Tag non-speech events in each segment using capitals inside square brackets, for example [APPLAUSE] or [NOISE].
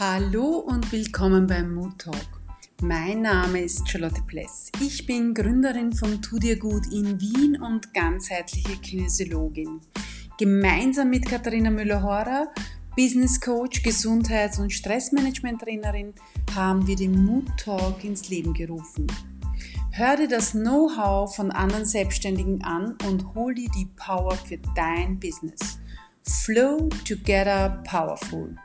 Hallo und willkommen beim Mood Talk. Mein Name ist Charlotte Pless. Ich bin Gründerin von Tu dir gut in Wien und ganzheitliche Kinesiologin. Gemeinsam mit Katharina Müller-Horer, Business Coach, Gesundheits- und Stressmanagement-Trainerin, haben wir den Mood Talk ins Leben gerufen. Hör dir das Know-how von anderen Selbstständigen an und hol dir die Power für dein Business. Flow Together Powerful.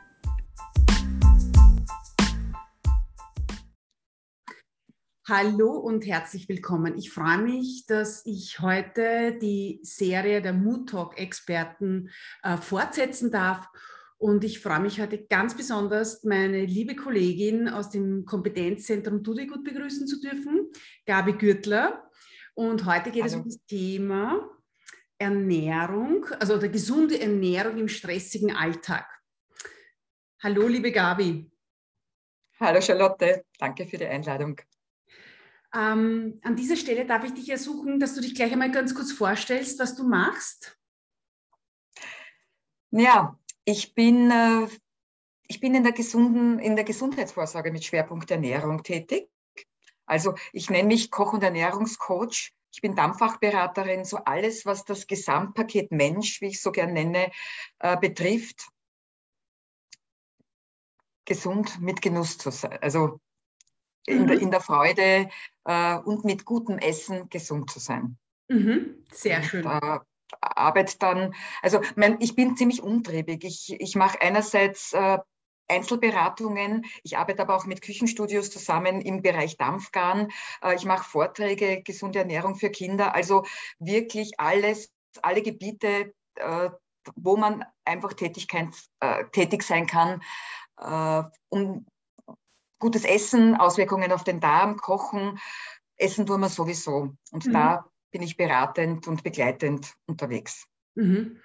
Hallo und herzlich willkommen. Ich freue mich, dass ich heute die Serie der Mood Talk Experten äh, fortsetzen darf. Und ich freue mich heute ganz besonders, meine liebe Kollegin aus dem Kompetenzzentrum Tudi gut begrüßen zu dürfen, Gabi Gürtler. Und heute geht Hallo. es um das Thema Ernährung, also der gesunde Ernährung im stressigen Alltag. Hallo, liebe Gabi. Hallo Charlotte, danke für die Einladung. Ähm, an dieser Stelle darf ich dich ersuchen, dass du dich gleich einmal ganz kurz vorstellst, was du machst. Ja, ich bin, äh, ich bin in, der gesunden, in der Gesundheitsvorsorge mit Schwerpunkt Ernährung tätig. Also ich nenne mich Koch- und Ernährungscoach. Ich bin Dampffachberaterin, so alles, was das Gesamtpaket Mensch, wie ich so gern nenne, äh, betrifft, gesund mit Genuss zu sein. Also in, mhm. der, in der Freude äh, und mit gutem Essen gesund zu sein. Mhm. Sehr schön. Und, äh, arbeite dann, also mein, ich bin ziemlich umtriebig. Ich, ich mache einerseits äh, Einzelberatungen. Ich arbeite aber auch mit Küchenstudios zusammen im Bereich Dampfgarn. Äh, ich mache Vorträge, gesunde Ernährung für Kinder. Also wirklich alles, alle Gebiete, äh, wo man einfach äh, tätig sein kann, um gutes Essen, Auswirkungen auf den Darm, Kochen. Essen tun wir sowieso. Und mhm. da bin ich beratend und begleitend unterwegs. Mhm.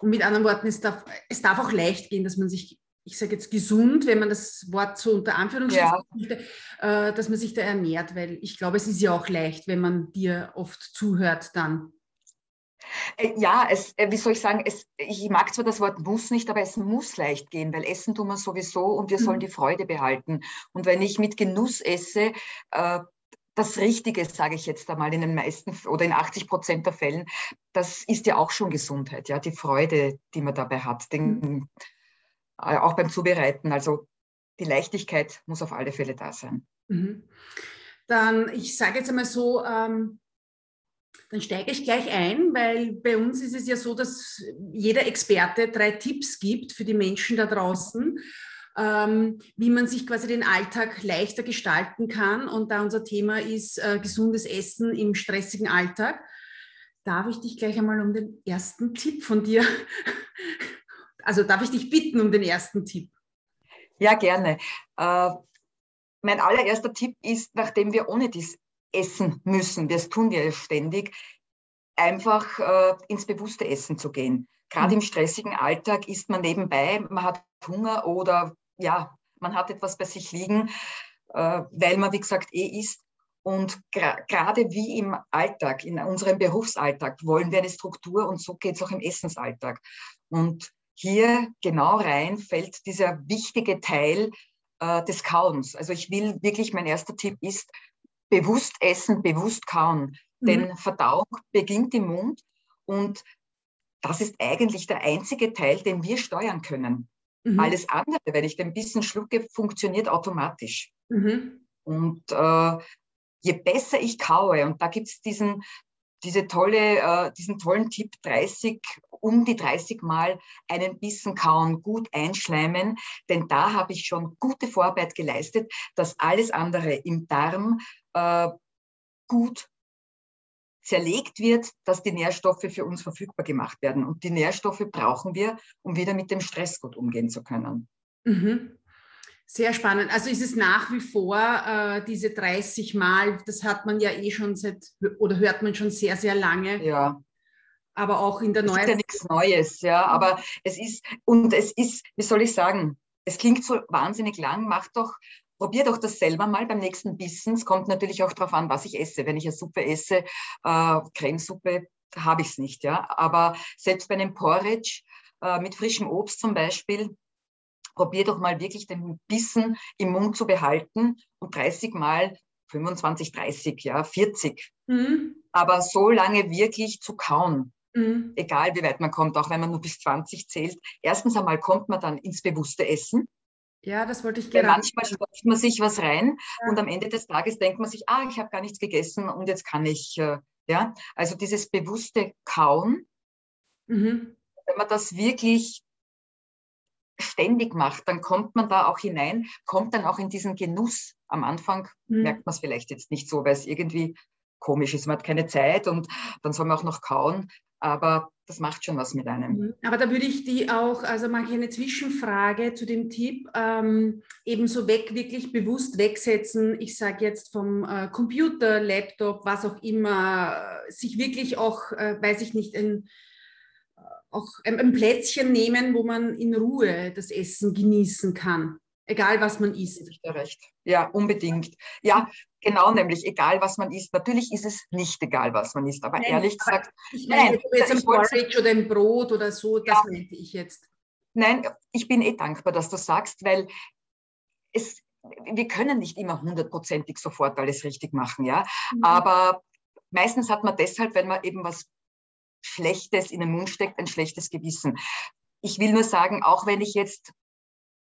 Und mit anderen Worten, es darf, es darf auch leicht gehen, dass man sich, ich sage jetzt gesund, wenn man das Wort so unter Anführungsstrichen ja. möchte, äh, dass man sich da ernährt, weil ich glaube, es ist ja auch leicht, wenn man dir oft zuhört dann. Äh, ja, es, äh, wie soll ich sagen, es, ich mag zwar das Wort muss nicht, aber es muss leicht gehen, weil Essen tun wir sowieso und wir sollen mhm. die Freude behalten. Und wenn ich mit Genuss esse, äh, das Richtige, sage ich jetzt einmal, in den meisten oder in 80 Prozent der Fällen, das ist ja auch schon Gesundheit, ja, die Freude, die man dabei hat, den, mhm. äh, auch beim Zubereiten. Also die Leichtigkeit muss auf alle Fälle da sein. Mhm. Dann, ich sage jetzt einmal so, ähm, dann steige ich gleich ein, weil bei uns ist es ja so, dass jeder Experte drei Tipps gibt für die Menschen da draußen, ähm, wie man sich quasi den Alltag leichter gestalten kann. Und da unser Thema ist äh, gesundes Essen im stressigen Alltag, darf ich dich gleich einmal um den ersten Tipp von dir, [LAUGHS] also darf ich dich bitten um den ersten Tipp? Ja, gerne. Äh, mein allererster Tipp ist, nachdem wir ohne dies essen müssen, das tun wir ja ständig, einfach äh, ins bewusste Essen zu gehen. Gerade mhm. im stressigen Alltag isst man nebenbei, man hat Hunger oder ja, man hat etwas bei sich liegen, äh, weil man, wie gesagt, eh isst. Und gerade wie im Alltag, in unserem Berufsalltag, wollen wir eine Struktur und so geht es auch im Essensalltag. Und hier genau rein fällt dieser wichtige Teil äh, des Kauens. Also ich will wirklich, mein erster Tipp ist, bewusst essen, bewusst kauen. Mhm. Denn Verdauung beginnt im Mund und das ist eigentlich der einzige Teil, den wir steuern können. Mhm. Alles andere, wenn ich den Bissen schlucke, funktioniert automatisch. Mhm. Und äh, je besser ich kaue, und da gibt es diesen, diese tolle, äh, diesen tollen Tipp 30, um die 30 Mal einen Bissen kauen, gut einschleimen, denn da habe ich schon gute Vorarbeit geleistet, dass alles andere im Darm äh, gut zerlegt wird, dass die Nährstoffe für uns verfügbar gemacht werden. Und die Nährstoffe brauchen wir, um wieder mit dem Stress gut umgehen zu können. Mhm. Sehr spannend. Also ist es nach wie vor äh, diese 30 Mal, das hat man ja eh schon seit, oder hört man schon sehr, sehr lange. Ja. Aber auch in der neuen. Es ist ja nichts Neues, ja. Aber es ist, und es ist, wie soll ich sagen, es klingt so wahnsinnig lang, macht doch Probier doch das selber mal beim nächsten Bissen. Es kommt natürlich auch darauf an, was ich esse. Wenn ich eine Suppe esse, äh, Cremesuppe, habe ich es nicht. Ja? Aber selbst bei einem Porridge äh, mit frischem Obst zum Beispiel, probier doch mal wirklich den Bissen im Mund zu behalten und 30 Mal 25, 30, ja, 40. Mhm. Aber so lange wirklich zu kauen. Mhm. Egal wie weit man kommt, auch wenn man nur bis 20 zählt. Erstens einmal kommt man dann ins bewusste Essen. Ja, das wollte ich gerne. Manchmal stopft man sich was rein ja. und am Ende des Tages denkt man sich, ah, ich habe gar nichts gegessen und jetzt kann ich, äh, ja, also dieses bewusste Kauen, mhm. wenn man das wirklich ständig macht, dann kommt man da auch hinein, kommt dann auch in diesen Genuss. Am Anfang mhm. merkt man es vielleicht jetzt nicht so, weil es irgendwie komisch ist. Man hat keine Zeit und dann soll man auch noch kauen. Aber das macht schon was mit einem. Mhm. Aber da würde ich die auch, also mache ich eine Zwischenfrage zu dem Tipp, ähm, ebenso weg, wirklich bewusst wegsetzen. Ich sage jetzt vom äh, Computer, Laptop, was auch immer, sich wirklich auch, äh, weiß ich nicht, ein auch ein Plätzchen nehmen, wo man in Ruhe das Essen genießen kann, egal was man isst. Recht. Ja, unbedingt. Ja, genau, nämlich egal was man isst. Natürlich ist es nicht egal, was man isst, aber nein, ehrlich gesagt. Ich meine, nein, jetzt ein Porridge oder ein Brot oder so, das ja, meinte ich jetzt. Nein, ich bin eh dankbar, dass du sagst, weil es, wir können nicht immer hundertprozentig sofort alles richtig machen, ja. Mhm. Aber meistens hat man deshalb, wenn man eben was Schlechtes in den Mund steckt, ein schlechtes Gewissen. Ich will nur sagen, auch wenn ich jetzt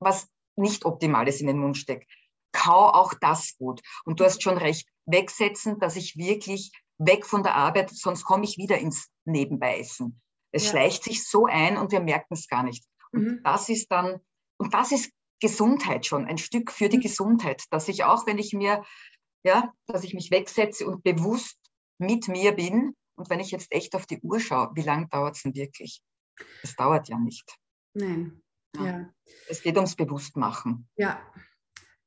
was nicht Optimales in den Mund stecke, kau auch das gut. Und du hast schon recht, wegsetzen, dass ich wirklich weg von der Arbeit, sonst komme ich wieder ins Nebenbeiessen. Es ja. schleicht sich so ein und wir merken es gar nicht. Und mhm. das ist dann, und das ist Gesundheit schon, ein Stück für die mhm. Gesundheit, dass ich auch, wenn ich mir, ja, dass ich mich wegsetze und bewusst mit mir bin, und wenn ich jetzt echt auf die Uhr schaue, wie lange dauert es denn wirklich? Es dauert ja nicht. Nein. Ja. ja. Es geht ums Bewusstmachen. Ja.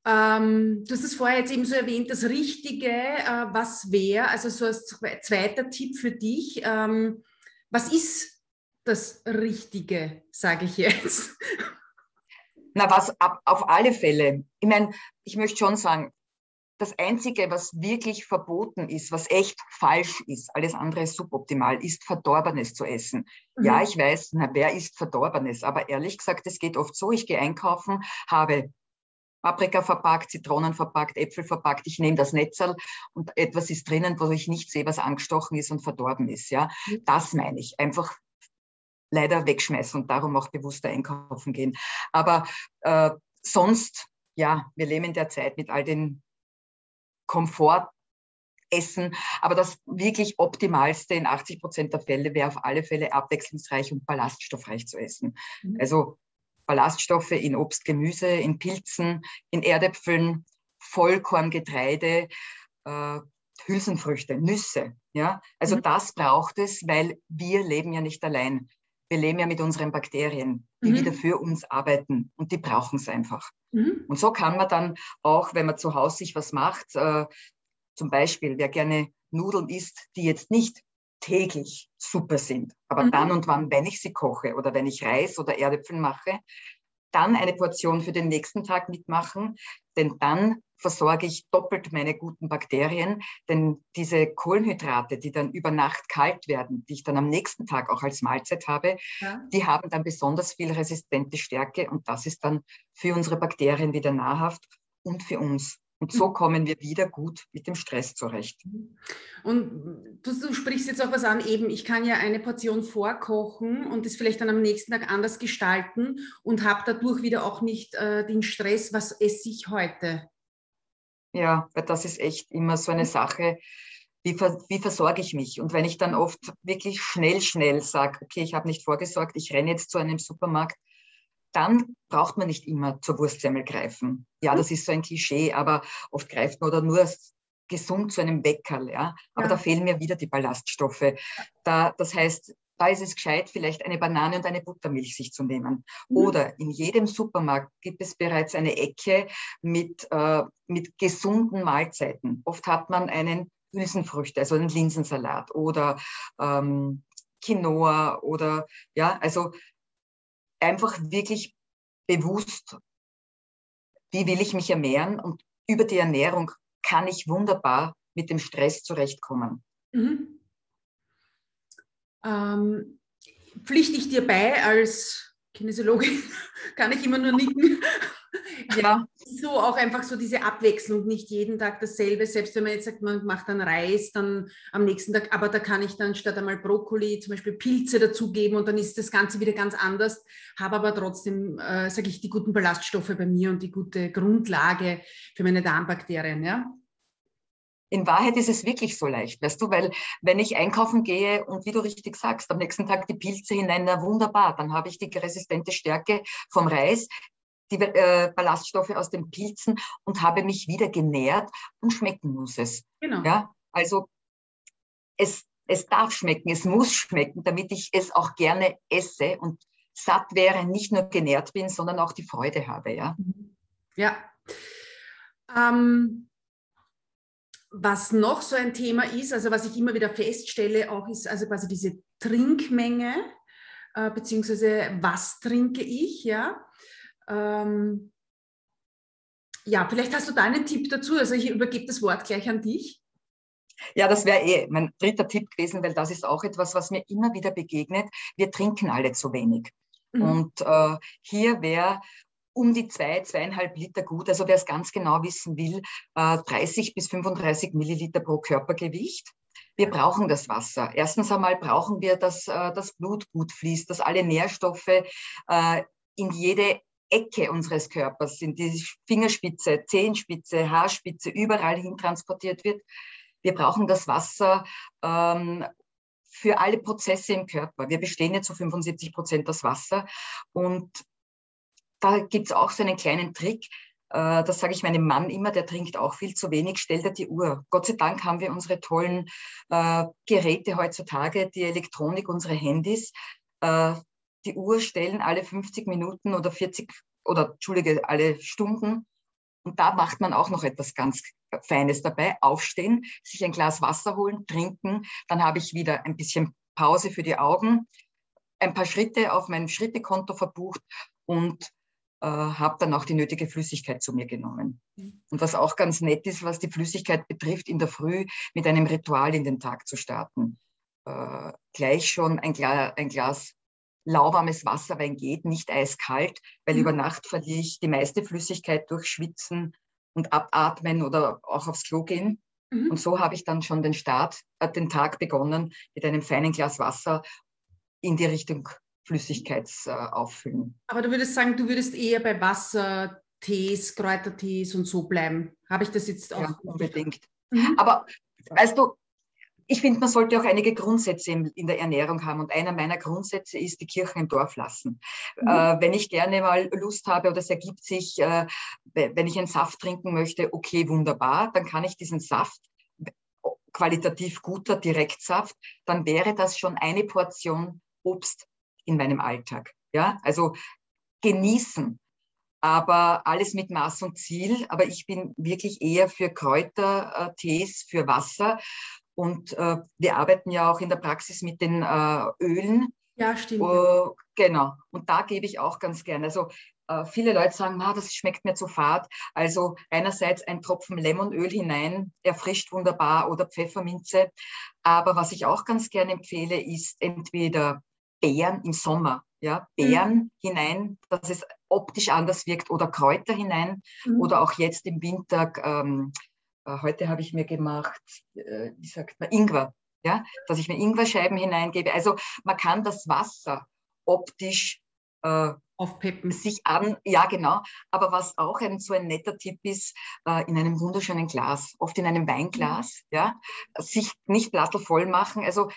Ähm, du hast es vorher jetzt eben so erwähnt, das Richtige, äh, was wäre, also so als zweiter Tipp für dich, ähm, was ist das Richtige, sage ich jetzt? Na, was ab, auf alle Fälle. Ich meine, ich möchte schon sagen, das Einzige, was wirklich verboten ist, was echt falsch ist, alles andere ist suboptimal, ist Verdorbenes zu essen. Mhm. Ja, ich weiß, na, wer isst Verdorbenes? Aber ehrlich gesagt, es geht oft so, ich gehe einkaufen, habe Paprika verpackt, Zitronen verpackt, Äpfel verpackt, ich nehme das Netzerl und etwas ist drinnen, wo ich nicht sehe, was angestochen ist und verdorben ist. Ja, mhm. das meine ich. Einfach leider wegschmeißen und darum auch bewusster einkaufen gehen. Aber äh, sonst, ja, wir leben in der Zeit mit all den Komfort essen. Aber das wirklich Optimalste in 80 Prozent der Fälle wäre auf alle Fälle abwechslungsreich und ballaststoffreich zu essen. Mhm. Also Ballaststoffe in Obst, Gemüse, in Pilzen, in Erdäpfeln, Vollkorngetreide, äh, Hülsenfrüchte, Nüsse. Ja? Also mhm. das braucht es, weil wir leben ja nicht allein. Wir leben ja mit unseren Bakterien, die mhm. wieder für uns arbeiten und die brauchen es einfach. Mhm. Und so kann man dann auch, wenn man zu Hause sich was macht, äh, zum Beispiel, wer gerne Nudeln isst, die jetzt nicht täglich super sind, aber mhm. dann und wann, wenn ich sie koche oder wenn ich Reis oder Erdäpfel mache, dann eine Portion für den nächsten Tag mitmachen, denn dann versorge ich doppelt meine guten Bakterien, denn diese Kohlenhydrate, die dann über Nacht kalt werden, die ich dann am nächsten Tag auch als Mahlzeit habe, ja. die haben dann besonders viel resistente Stärke und das ist dann für unsere Bakterien wieder nahrhaft und für uns. Und so kommen wir wieder gut mit dem Stress zurecht. Und du, du, sprichst jetzt auch was an, eben, ich kann ja eine Portion vorkochen und das vielleicht dann am nächsten Tag anders gestalten und habe dadurch wieder auch nicht äh, den Stress, was esse ich heute? Ja, weil das ist echt immer so eine Sache, wie, wie versorge ich mich? Und wenn ich dann oft wirklich schnell, schnell sage, okay, ich habe nicht vorgesorgt, ich renne jetzt zu einem Supermarkt, dann braucht man nicht immer zur Wurstsemmel greifen. Ja, das ist so ein Klischee, aber oft greift man oder nur gesund zu einem Bäckerl, ja. Aber ja. da fehlen mir wieder die Ballaststoffe. Da, das heißt, da ist es gescheit, vielleicht eine Banane und eine Buttermilch sich zu nehmen. Mhm. Oder in jedem Supermarkt gibt es bereits eine Ecke mit, äh, mit gesunden Mahlzeiten. Oft hat man einen Hülsenfrüchte, also einen Linsensalat oder ähm, Quinoa oder ja, also einfach wirklich bewusst, wie will ich mich ernähren und über die Ernährung kann ich wunderbar mit dem Stress zurechtkommen. Mhm. Ähm, pflichte ich dir bei als Kinesiologin [LAUGHS] kann ich immer nur nicken. [LAUGHS] Ja. So auch einfach so diese Abwechslung, nicht jeden Tag dasselbe. Selbst wenn man jetzt sagt, man macht dann Reis, dann am nächsten Tag, aber da kann ich dann statt einmal Brokkoli zum Beispiel Pilze dazugeben und dann ist das Ganze wieder ganz anders. Habe aber trotzdem, äh, sage ich, die guten Ballaststoffe bei mir und die gute Grundlage für meine Darmbakterien. Ja? In Wahrheit ist es wirklich so leicht, weißt du, weil wenn ich einkaufen gehe und wie du richtig sagst, am nächsten Tag die Pilze hinein, na wunderbar, dann habe ich die resistente Stärke vom Reis, die äh, Ballaststoffe aus den Pilzen und habe mich wieder genährt und schmecken muss es. Genau. Ja, also es, es darf schmecken, es muss schmecken, damit ich es auch gerne esse und satt wäre, nicht nur genährt bin, sondern auch die Freude habe. Ja. Ja. Ähm, was noch so ein Thema ist, also was ich immer wieder feststelle, auch ist also quasi diese Trinkmenge, äh, beziehungsweise was trinke ich, ja. Ähm, ja, vielleicht hast du da einen Tipp dazu. Also ich übergebe das Wort gleich an dich. Ja, das wäre eh mein dritter Tipp gewesen, weil das ist auch etwas, was mir immer wieder begegnet. Wir trinken alle zu wenig. Mhm. Und äh, hier wäre um die zwei, zweieinhalb Liter gut. Also wer es ganz genau wissen will, 30 äh, bis 35 Milliliter pro Körpergewicht. Wir brauchen das Wasser. Erstens einmal brauchen wir, dass äh, das Blut gut fließt, dass alle Nährstoffe äh, in jede Ecke unseres Körpers, in die Fingerspitze, Zehenspitze, Haarspitze, überall hin transportiert wird. Wir brauchen das Wasser ähm, für alle Prozesse im Körper. Wir bestehen jetzt zu 75 Prozent aus Wasser und da gibt es auch so einen kleinen Trick. Äh, das sage ich meinem Mann immer, der trinkt auch viel zu wenig, stellt er die Uhr. Gott sei Dank haben wir unsere tollen äh, Geräte heutzutage, die Elektronik, unsere Handys. Äh, die Uhr stellen alle 50 Minuten oder 40 oder Entschuldige, alle Stunden. Und da macht man auch noch etwas ganz Feines dabei. Aufstehen, sich ein Glas Wasser holen, trinken. Dann habe ich wieder ein bisschen Pause für die Augen, ein paar Schritte auf mein Schrittekonto verbucht und äh, habe dann auch die nötige Flüssigkeit zu mir genommen. Mhm. Und was auch ganz nett ist, was die Flüssigkeit betrifft, in der Früh mit einem Ritual in den Tag zu starten. Äh, gleich schon ein, Gla ein Glas lauwarmes Wasser, wenn geht, nicht eiskalt, weil mhm. über Nacht verliere ich die meiste Flüssigkeit durch Schwitzen und Abatmen oder auch aufs Klo gehen. Mhm. Und so habe ich dann schon den Start, äh, den Tag begonnen mit einem feinen Glas Wasser in die Richtung Flüssigkeitsauffüllen. Äh, Aber du würdest sagen, du würdest eher bei Wasser, Tees, Kräutertees und so bleiben. Habe ich das jetzt auch? Ja, unbedingt. Mhm. Aber weißt du, ich finde, man sollte auch einige Grundsätze in, der Ernährung haben. Und einer meiner Grundsätze ist, die Kirchen im Dorf lassen. Mhm. Äh, wenn ich gerne mal Lust habe oder es ergibt sich, äh, wenn ich einen Saft trinken möchte, okay, wunderbar, dann kann ich diesen Saft qualitativ guter Direktsaft, dann wäre das schon eine Portion Obst in meinem Alltag. Ja, also genießen, aber alles mit Maß und Ziel. Aber ich bin wirklich eher für Kräutertees, für Wasser. Und äh, wir arbeiten ja auch in der Praxis mit den äh, Ölen. Ja, stimmt. Uh, genau. Und da gebe ich auch ganz gerne. Also äh, viele Leute sagen, ah, das schmeckt mir zu fad. Also einerseits ein Tropfen Lemonöl hinein, erfrischt wunderbar oder Pfefferminze. Aber was ich auch ganz gerne empfehle, ist entweder Beeren im Sommer, ja, Beeren mhm. hinein, dass es optisch anders wirkt oder Kräuter hinein mhm. oder auch jetzt im Winter, ähm, äh, heute habe ich mir gemacht, äh, wie sagt man, Ingwer, ja, dass ich mir Ingwerscheiben hineingebe. Also man kann das Wasser optisch äh, aufpeppen. Sich an, ja genau. Aber was auch ein, so ein netter Tipp ist, äh, in einem wunderschönen Glas, oft in einem Weinglas, mhm. ja, sich nicht voll machen. Also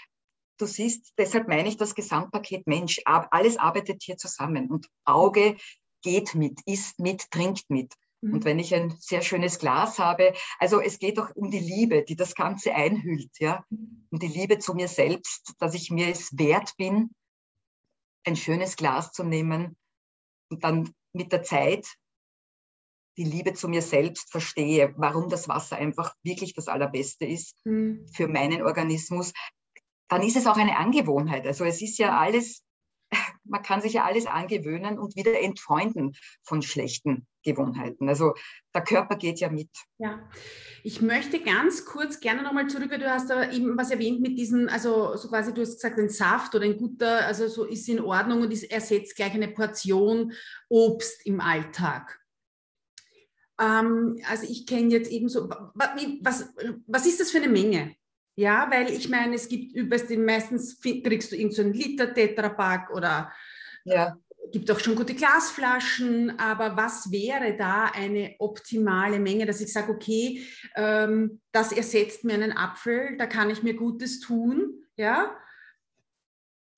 du siehst, deshalb meine ich das Gesamtpaket Mensch. Alles arbeitet hier zusammen und Auge geht mit, isst mit, trinkt mit. Mhm. Und wenn ich ein sehr schönes Glas habe, also es geht doch um die Liebe, die das Ganze einhüllt, ja, mhm. um die Liebe zu mir selbst, dass ich mir es wert bin, ein schönes Glas zu nehmen und dann mit der Zeit die Liebe zu mir selbst verstehe, warum das Wasser einfach wirklich das Allerbeste ist mhm. für meinen Organismus, dann ist es auch eine Angewohnheit. Also es ist ja alles man kann sich ja alles angewöhnen und wieder entfreunden von schlechten Gewohnheiten. Also der Körper geht ja mit. Ja, ich möchte ganz kurz gerne nochmal zurück, weil du hast da eben was erwähnt mit diesen, also so quasi, du hast gesagt, ein Saft oder ein guter, also so ist in Ordnung und ersetzt gleich eine Portion Obst im Alltag. Ähm, also ich kenne jetzt eben so, was, was ist das für eine Menge? Ja, weil ich meine, es gibt übers meistens kriegst du irgendeinen so Liter Tetrapack oder ja. äh, gibt auch schon gute Glasflaschen, aber was wäre da eine optimale Menge, dass ich sage, okay, ähm, das ersetzt mir einen Apfel, da kann ich mir Gutes tun, ja?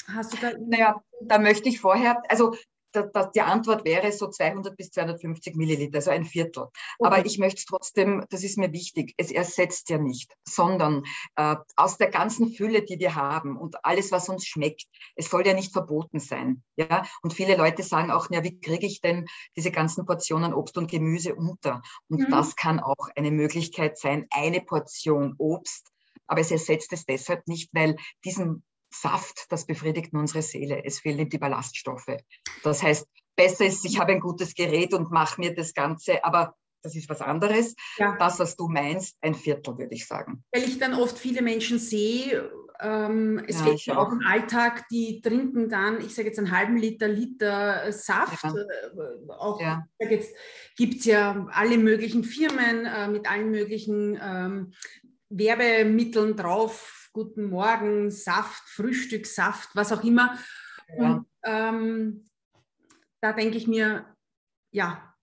Hast du da? Naja, da möchte ich vorher, also da, die Antwort wäre so 200 bis 250 Milliliter, also ein Viertel. Okay. Aber ich möchte trotzdem, das ist mir wichtig, es ersetzt ja nicht, sondern äh, aus der ganzen Fülle, die wir haben und alles, was uns schmeckt, es soll ja nicht verboten sein. Ja? Und viele Leute sagen auch, ja, wie kriege ich denn diese ganzen Portionen Obst und Gemüse unter? Und mhm. das kann auch eine Möglichkeit sein, eine Portion Obst aber es ersetzt es deshalb nicht, weil diesen Saft, das befriedigt nur unsere Seele. Es fehlen die Ballaststoffe. Das heißt, besser ist, ich habe ein gutes Gerät und mache mir das Ganze, aber das ist was anderes. Ja. Das, was du meinst, ein Viertel, würde ich sagen. Weil ich dann oft viele Menschen sehe, ähm, es ja, fehlt auch. auch im Alltag, die trinken dann, ich sage jetzt einen halben Liter, Liter Saft. Ja. Äh, auch ja. jetzt gibt es ja alle möglichen Firmen äh, mit allen möglichen ähm, Werbemitteln drauf, guten Morgen, Saft, Frühstück, Saft, was auch immer. Ja. Und ähm, da denke ich mir, ja.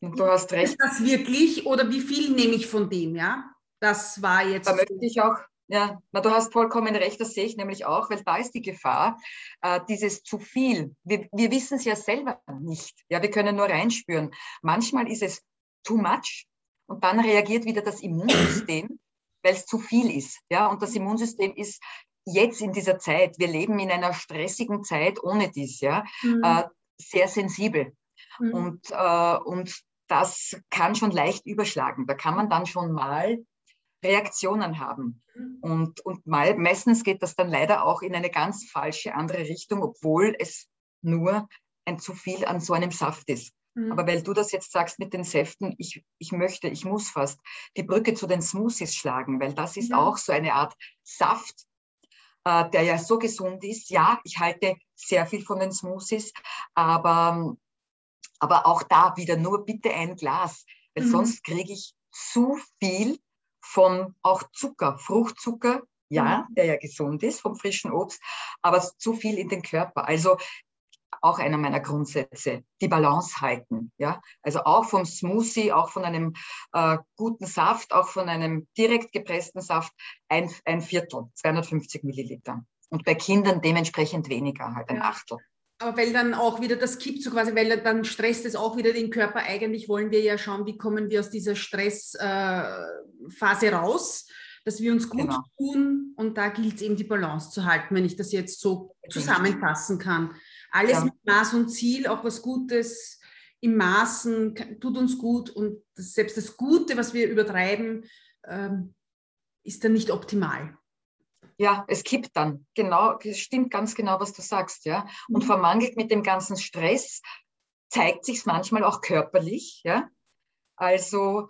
Und du hast recht. Ist das wirklich oder wie viel nehme ich von dem, ja? Das war jetzt. Da möchte ich auch, ja, na, du hast vollkommen recht, das sehe ich nämlich auch, weil da ist die Gefahr, äh, dieses zu viel. Wir, wir wissen es ja selber nicht. Ja, wir können nur reinspüren. Manchmal ist es too much und dann reagiert wieder das Immunsystem weil es zu viel ist. Ja? Und das Immunsystem ist jetzt in dieser Zeit, wir leben in einer stressigen Zeit ohne dies, ja, mhm. äh, sehr sensibel. Mhm. Und, äh, und das kann schon leicht überschlagen. Da kann man dann schon mal Reaktionen haben. Mhm. Und, und mal, meistens geht das dann leider auch in eine ganz falsche andere Richtung, obwohl es nur ein zu viel an so einem Saft ist. Mhm. Aber weil du das jetzt sagst mit den Säften, ich, ich möchte, ich muss fast die Brücke zu den Smoothies schlagen, weil das ist ja. auch so eine Art Saft, äh, der ja so gesund ist. Ja, ich halte sehr viel von den Smoothies, aber, aber auch da wieder nur bitte ein Glas, weil mhm. sonst kriege ich zu viel von auch Zucker, Fruchtzucker, ja, mhm. der ja gesund ist vom frischen Obst, aber zu viel in den Körper. Also auch einer meiner Grundsätze, die Balance halten. Ja? Also auch vom Smoothie, auch von einem äh, guten Saft, auch von einem direkt gepressten Saft ein, ein Viertel, 250 Milliliter. Und bei Kindern dementsprechend weniger, halt ein. Achtel. Aber weil dann auch wieder das kippt, so quasi, weil dann stresst es auch wieder den Körper. Eigentlich wollen wir ja schauen, wie kommen wir aus dieser Stressphase äh, raus, dass wir uns gut genau. tun. Und da gilt es eben, die Balance zu halten, wenn ich das jetzt so zusammenfassen kann. Alles ja. mit Maß und Ziel, auch was Gutes im Maßen tut uns gut und selbst das Gute, was wir übertreiben, ähm, ist dann nicht optimal. Ja, es kippt dann. Genau, es stimmt ganz genau, was du sagst, ja. Und mhm. vermangelt mit dem ganzen Stress zeigt sich manchmal auch körperlich, ja. Also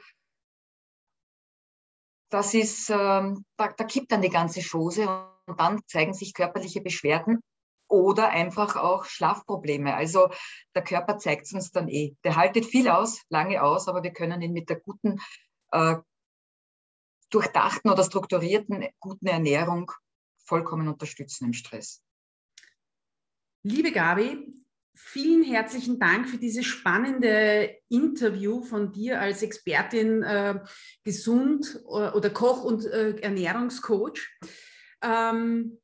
das ist, ähm, da, da kippt dann die ganze Chose und dann zeigen sich körperliche Beschwerden oder einfach auch Schlafprobleme. Also der Körper zeigt es uns dann eh. Der haltet viel aus, lange aus, aber wir können ihn mit der guten, äh, durchdachten oder strukturierten, guten Ernährung vollkommen unterstützen im Stress. Liebe Gabi, vielen herzlichen Dank für dieses spannende Interview von dir als Expertin äh, Gesund äh, oder Koch und äh, Ernährungscoach. Ähm,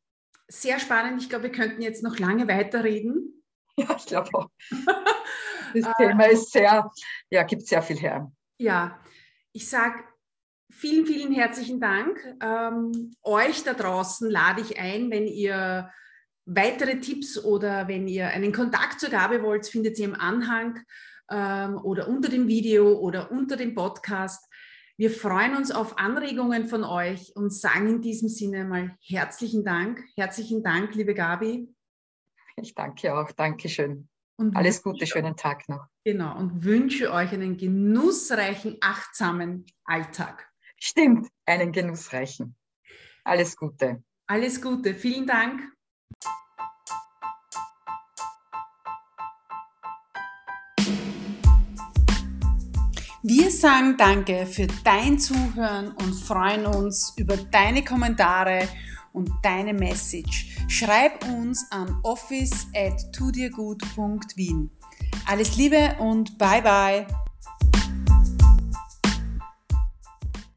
sehr spannend. Ich glaube, wir könnten jetzt noch lange weiterreden. [LAUGHS] Ja, ich glaube auch. [LAUGHS] Das Thema ist sehr, ja, gibt sehr viel her. Ja, ich sage vielen, vielen herzlichen Dank. Ähm, euch da draußen lade ich ein, wenn ihr weitere Tipps oder wenn ihr einen Kontakt zur Gabe wollt, findet ihr im Anhang ähm, oder unter dem Video oder unter dem Podcast. Wir freuen uns auf Anregungen von euch und sagen in diesem Sinne mal herzlichen Dank. Herzlichen Dank, liebe Gabi. Ich danke auch. Dankeschön. Und Alles Gute, schönen Tag noch. Genau, und wünsche euch einen genussreichen, achtsamen Alltag. Stimmt, einen genussreichen. Alles Gute. Alles Gute. Vielen Dank. Wir sagen Danke für dein Zuhören und freuen uns über deine Kommentare und deine Message. Schreib uns an office at tudirgut.wien. Alles Liebe und bye bye.